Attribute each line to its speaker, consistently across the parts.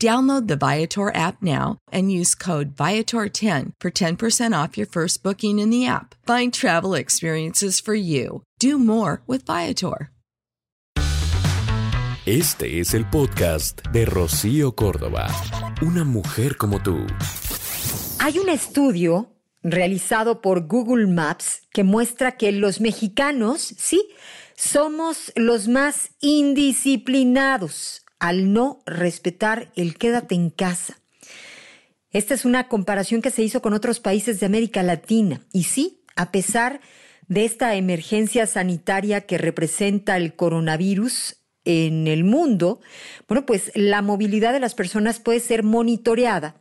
Speaker 1: Download the Viator app now and use code Viator10 for 10% off your first booking in the app. Find travel experiences for you. Do more with Viator.
Speaker 2: Este es el podcast de Rocío Córdoba. Una mujer como tú.
Speaker 3: Hay un estudio realizado por Google Maps que muestra que los mexicanos, sí, somos los más indisciplinados al no respetar el quédate en casa. Esta es una comparación que se hizo con otros países de América Latina. Y sí, a pesar de esta emergencia sanitaria que representa el coronavirus en el mundo, bueno, pues la movilidad de las personas puede ser monitoreada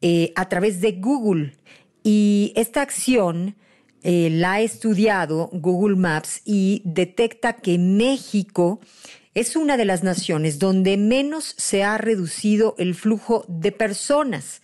Speaker 3: eh, a través de Google. Y esta acción eh, la ha estudiado Google Maps y detecta que México es una de las naciones donde menos se ha reducido el flujo de personas,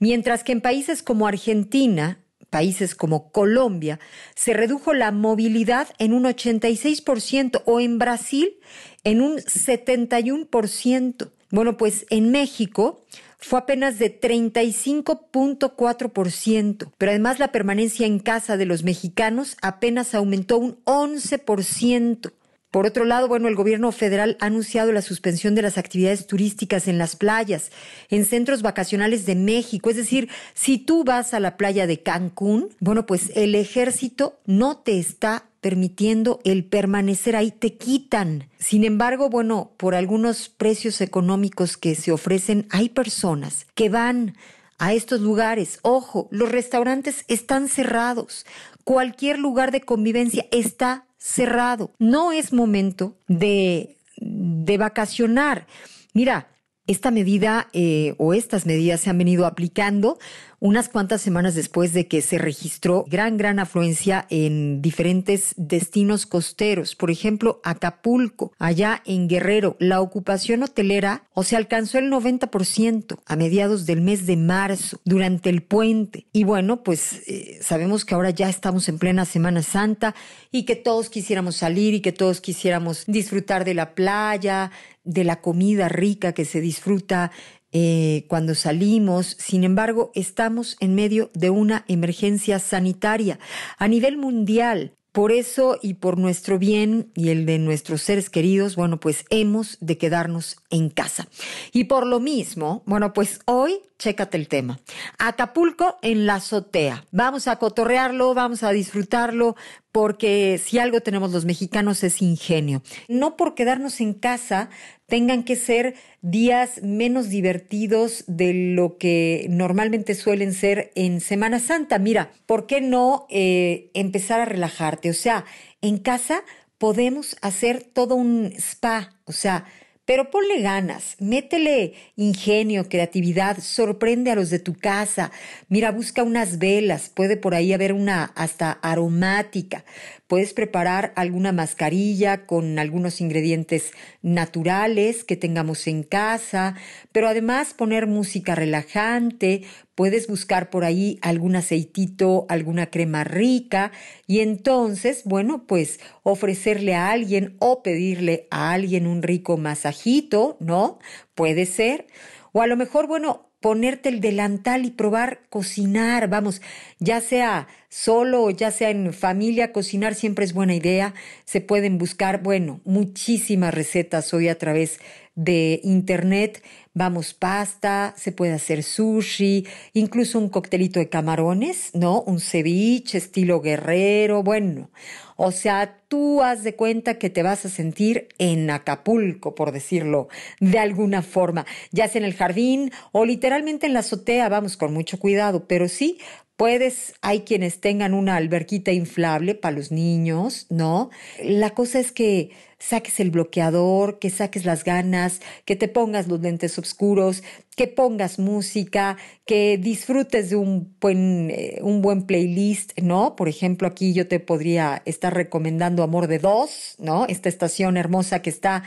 Speaker 3: mientras que en países como Argentina, países como Colombia, se redujo la movilidad en un 86% o en Brasil en un 71%. Bueno, pues en México fue apenas de 35.4%, pero además la permanencia en casa de los mexicanos apenas aumentó un 11%. Por otro lado, bueno, el gobierno federal ha anunciado la suspensión de las actividades turísticas en las playas, en centros vacacionales de México. Es decir, si tú vas a la playa de Cancún, bueno, pues el ejército no te está permitiendo el permanecer ahí, te quitan. Sin embargo, bueno, por algunos precios económicos que se ofrecen, hay personas que van a estos lugares. Ojo, los restaurantes están cerrados. Cualquier lugar de convivencia está cerrado. No es momento de, de vacacionar. Mira, esta medida eh, o estas medidas se han venido aplicando unas cuantas semanas después de que se registró gran, gran afluencia en diferentes destinos costeros. Por ejemplo, Acapulco, allá en Guerrero, la ocupación hotelera o se alcanzó el 90% a mediados del mes de marzo, durante el puente. Y bueno, pues eh, sabemos que ahora ya estamos en plena Semana Santa y que todos quisiéramos salir y que todos quisiéramos disfrutar de la playa, de la comida rica que se disfruta eh, cuando salimos. Sin embargo, estamos en medio de una emergencia sanitaria a nivel mundial. Por eso y por nuestro bien y el de nuestros seres queridos, bueno, pues hemos de quedarnos en casa. Y por lo mismo, bueno, pues hoy, chécate el tema. Acapulco en la azotea. Vamos a cotorrearlo, vamos a disfrutarlo, porque si algo tenemos los mexicanos es ingenio. No por quedarnos en casa tengan que ser días menos divertidos de lo que normalmente suelen ser en Semana Santa. Mira, ¿por qué no eh, empezar a relajarte? O sea, en casa podemos hacer todo un spa, o sea, pero ponle ganas, métele ingenio, creatividad, sorprende a los de tu casa. Mira, busca unas velas, puede por ahí haber una hasta aromática. Puedes preparar alguna mascarilla con algunos ingredientes naturales que tengamos en casa, pero además poner música relajante, puedes buscar por ahí algún aceitito, alguna crema rica y entonces, bueno, pues ofrecerle a alguien o pedirle a alguien un rico masajito, ¿no? Puede ser. O a lo mejor, bueno, ponerte el delantal y probar cocinar, vamos, ya sea solo o ya sea en familia, cocinar siempre es buena idea. Se pueden buscar, bueno, muchísimas recetas hoy a través de internet, vamos, pasta, se puede hacer sushi, incluso un coctelito de camarones, ¿no? Un ceviche estilo guerrero, bueno. O sea, tú haz de cuenta que te vas a sentir en Acapulco, por decirlo de alguna forma, ya sea en el jardín o literalmente en la azotea, vamos con mucho cuidado, pero sí Puedes, hay quienes tengan una alberquita inflable para los niños, ¿no? La cosa es que saques el bloqueador, que saques las ganas, que te pongas los lentes oscuros, que pongas música, que disfrutes de un buen, eh, un buen playlist, ¿no? Por ejemplo, aquí yo te podría estar recomendando Amor de Dos, ¿no? Esta estación hermosa que está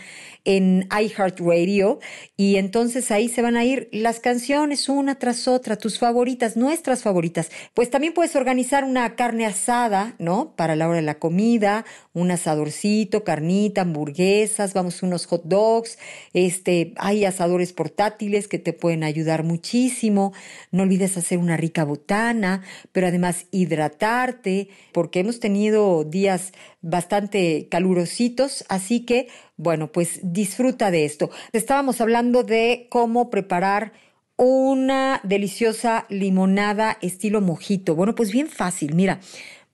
Speaker 3: en iHeartRadio. Y entonces ahí se van a ir las canciones una tras otra, tus favoritas, nuestras favoritas. Pues también puedes organizar una carne asada, ¿no? Para la hora de la comida, un asadorcito, carnita, hamburguesas, vamos, unos hot dogs, este, hay asadores portátiles que te pueden ayudar muchísimo. No olvides hacer una rica botana, pero además hidratarte, porque hemos tenido días bastante calurositos, así que, bueno, pues disfruta de esto. Estábamos hablando de cómo preparar una deliciosa limonada estilo mojito. Bueno, pues bien fácil, mira.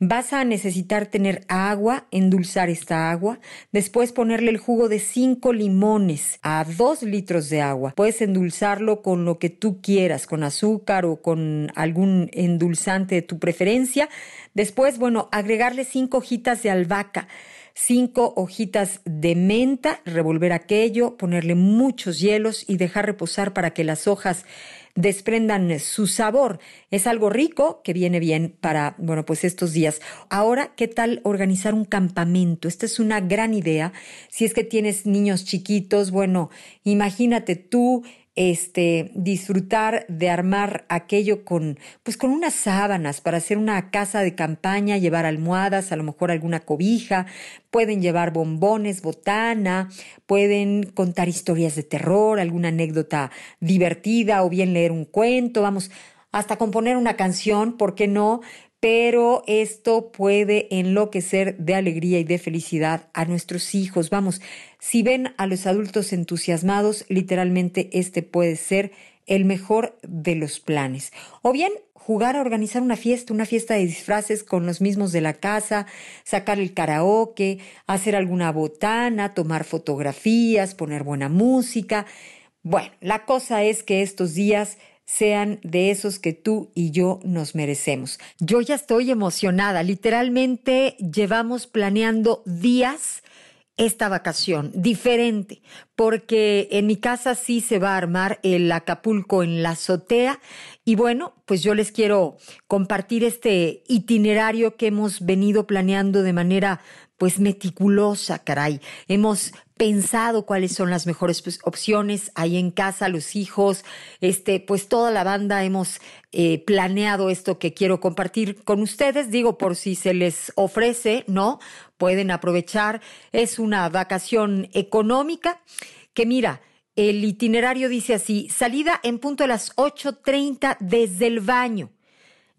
Speaker 3: Vas a necesitar tener agua, endulzar esta agua, después ponerle el jugo de 5 limones a 2 litros de agua. Puedes endulzarlo con lo que tú quieras, con azúcar o con algún endulzante de tu preferencia. Después, bueno, agregarle 5 hojitas de albahaca cinco hojitas de menta, revolver aquello, ponerle muchos hielos y dejar reposar para que las hojas desprendan su sabor. Es algo rico que viene bien para, bueno, pues estos días. Ahora, ¿qué tal organizar un campamento? Esta es una gran idea. Si es que tienes niños chiquitos, bueno, imagínate tú este, disfrutar de armar aquello con, pues con unas sábanas para hacer una casa de campaña, llevar almohadas, a lo mejor alguna cobija, pueden llevar bombones, botana, pueden contar historias de terror, alguna anécdota divertida o bien leer un cuento, vamos, hasta componer una canción, ¿por qué no? Pero esto puede enloquecer de alegría y de felicidad a nuestros hijos. Vamos, si ven a los adultos entusiasmados, literalmente este puede ser el mejor de los planes. O bien jugar a organizar una fiesta, una fiesta de disfraces con los mismos de la casa, sacar el karaoke, hacer alguna botana, tomar fotografías, poner buena música. Bueno, la cosa es que estos días sean de esos que tú y yo nos merecemos. Yo ya estoy emocionada, literalmente llevamos planeando días esta vacación, diferente, porque en mi casa sí se va a armar el Acapulco en la azotea y bueno, pues yo les quiero compartir este itinerario que hemos venido planeando de manera pues meticulosa, caray. Hemos pensado cuáles son las mejores pues, opciones ahí en casa, los hijos, este, pues toda la banda hemos eh, planeado esto que quiero compartir con ustedes. Digo, por si se les ofrece, ¿no? Pueden aprovechar. Es una vacación económica que mira, el itinerario dice así, salida en punto a las 8.30 desde el baño.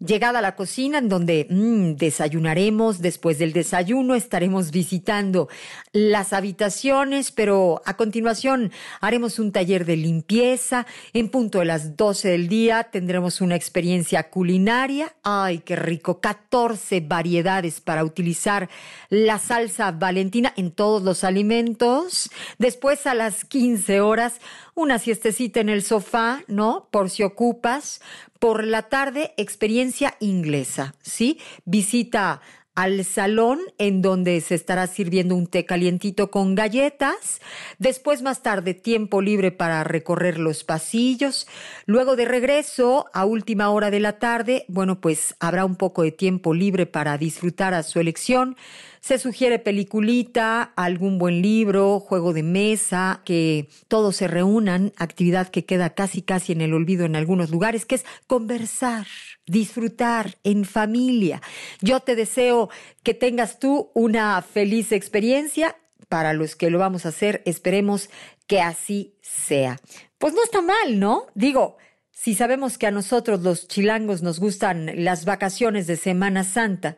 Speaker 3: Llegada a la cocina, en donde mm, desayunaremos, después del desayuno estaremos visitando las habitaciones, pero a continuación haremos un taller de limpieza. En punto de las 12 del día tendremos una experiencia culinaria. ¡Ay, qué rico! 14 variedades para utilizar la salsa valentina en todos los alimentos. Después a las 15 horas, una siestecita en el sofá, ¿no? Por si ocupas. Por la tarde, experiencia inglesa, ¿sí? Visita al salón en donde se estará sirviendo un té calientito con galletas, después más tarde tiempo libre para recorrer los pasillos, luego de regreso a última hora de la tarde, bueno, pues habrá un poco de tiempo libre para disfrutar a su elección se sugiere peliculita, algún buen libro, juego de mesa, que todos se reúnan, actividad que queda casi casi en el olvido en algunos lugares, que es conversar, disfrutar en familia. Yo te deseo que tengas tú una feliz experiencia. Para los que lo vamos a hacer, esperemos que así sea. Pues no está mal, ¿no? Digo, si sabemos que a nosotros los chilangos nos gustan las vacaciones de Semana Santa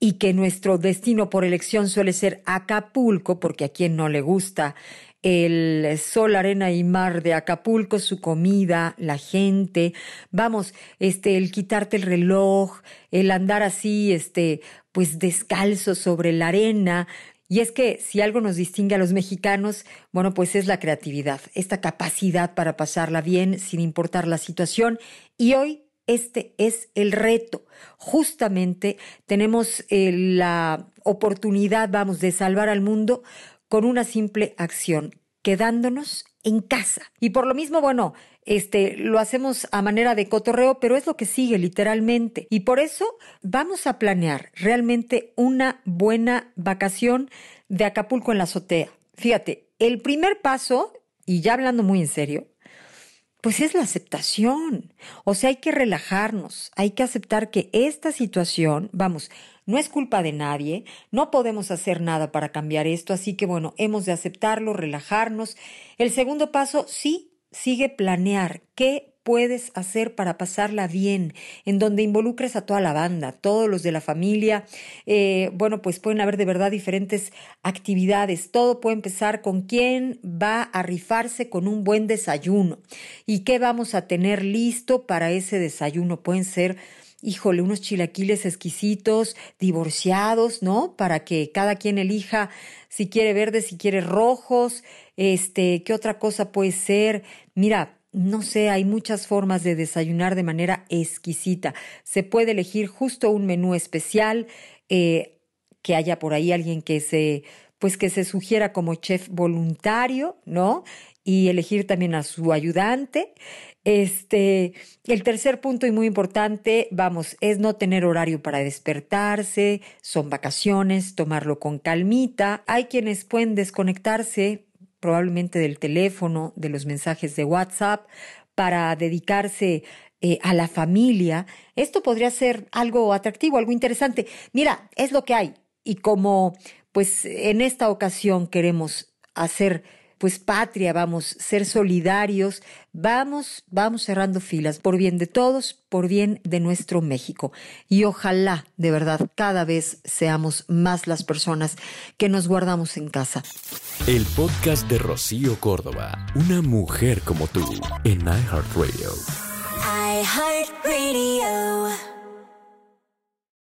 Speaker 3: y que nuestro destino por elección suele ser Acapulco, porque a quien no le gusta el sol, arena y mar de Acapulco, su comida, la gente, vamos, este, el quitarte el reloj, el andar así, este, pues descalzo sobre la arena, y es que si algo nos distingue a los mexicanos, bueno, pues es la creatividad, esta capacidad para pasarla bien sin importar la situación. Y hoy este es el reto. Justamente tenemos eh, la oportunidad, vamos, de salvar al mundo con una simple acción, quedándonos en casa. Y por lo mismo, bueno, este, lo hacemos a manera de cotorreo, pero es lo que sigue literalmente. Y por eso vamos a planear realmente una buena vacación de Acapulco en la azotea. Fíjate, el primer paso, y ya hablando muy en serio, pues es la aceptación. O sea, hay que relajarnos, hay que aceptar que esta situación, vamos, no es culpa de nadie, no podemos hacer nada para cambiar esto, así que bueno, hemos de aceptarlo, relajarnos. El segundo paso, sí, sigue planear qué puedes hacer para pasarla bien, en donde involucres a toda la banda, todos los de la familia. Eh, bueno, pues pueden haber de verdad diferentes actividades. Todo puede empezar con quién va a rifarse con un buen desayuno y qué vamos a tener listo para ese desayuno. Pueden ser híjole, unos chilaquiles exquisitos, divorciados, ¿no? Para que cada quien elija si quiere verdes, si quiere rojos, este, ¿qué otra cosa puede ser? Mira, no sé, hay muchas formas de desayunar de manera exquisita. Se puede elegir justo un menú especial, eh, que haya por ahí alguien que se, pues que se sugiera como chef voluntario, ¿no? Y elegir también a su ayudante. Este, el tercer punto y muy importante, vamos, es no tener horario para despertarse, son vacaciones, tomarlo con calmita. Hay quienes pueden desconectarse probablemente del teléfono, de los mensajes de WhatsApp, para dedicarse eh, a la familia. Esto podría ser algo atractivo, algo interesante. Mira, es lo que hay. Y como pues en esta ocasión queremos hacer pues patria, vamos, ser solidarios, vamos, vamos cerrando filas por bien de todos, por bien de nuestro México. Y ojalá, de verdad, cada vez seamos más las personas que nos guardamos en casa.
Speaker 2: El podcast de Rocío Córdoba, una mujer como tú, en iHeartRadio. iHeartRadio.